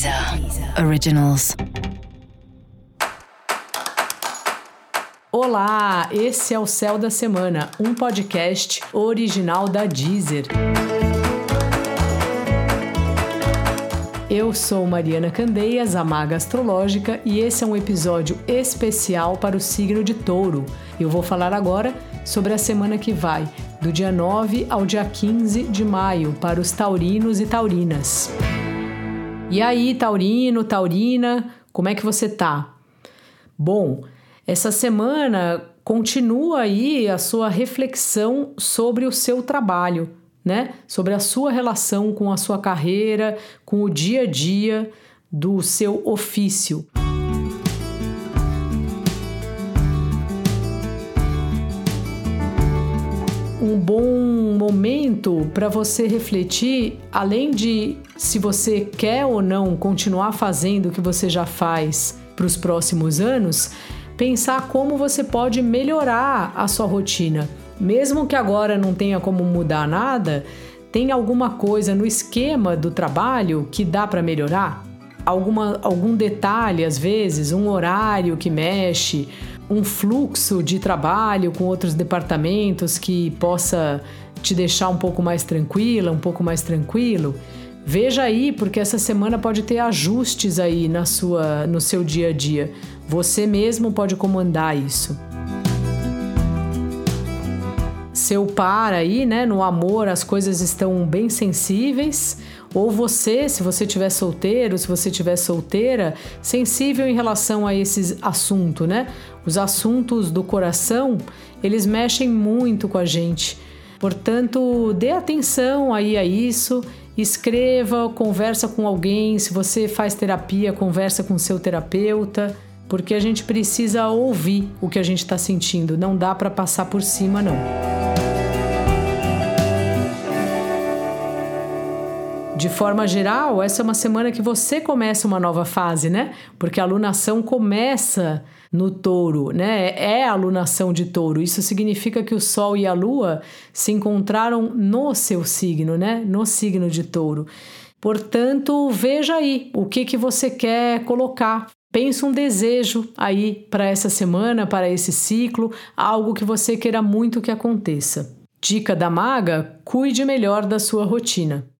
Deezer Originals. Olá, esse é o Céu da Semana, um podcast original da Deezer. Eu sou Mariana Candeias, a Maga Astrológica, e esse é um episódio especial para o signo de Touro. Eu vou falar agora sobre a semana que vai, do dia 9 ao dia 15 de maio, para os taurinos e taurinas. E aí, taurino, taurina, como é que você tá? Bom, essa semana continua aí a sua reflexão sobre o seu trabalho, né? Sobre a sua relação com a sua carreira, com o dia a dia do seu ofício. um bom momento para você refletir, além de se você quer ou não continuar fazendo o que você já faz para os próximos anos, pensar como você pode melhorar a sua rotina. Mesmo que agora não tenha como mudar nada, tem alguma coisa no esquema do trabalho que dá para melhorar? Alguma, algum detalhe, às vezes, um horário que mexe, um fluxo de trabalho com outros departamentos que possa te deixar um pouco mais tranquila, um pouco mais tranquilo, veja aí, porque essa semana pode ter ajustes aí na sua, no seu dia a dia. Você mesmo pode comandar isso. Seu par aí, né, no amor, as coisas estão bem sensíveis ou você, se você tiver solteiro, se você tiver solteira, sensível em relação a esse assunto, né? Os assuntos do coração, eles mexem muito com a gente. Portanto, dê atenção aí a isso, escreva, conversa com alguém, se você faz terapia, conversa com seu terapeuta, porque a gente precisa ouvir o que a gente está sentindo, não dá para passar por cima não. De forma geral, essa é uma semana que você começa uma nova fase, né? Porque a alunação começa no touro, né? É a alunação de touro. Isso significa que o Sol e a Lua se encontraram no seu signo, né? No signo de touro. Portanto, veja aí o que, que você quer colocar. Pensa um desejo aí para essa semana, para esse ciclo, algo que você queira muito que aconteça. Dica da maga: cuide melhor da sua rotina.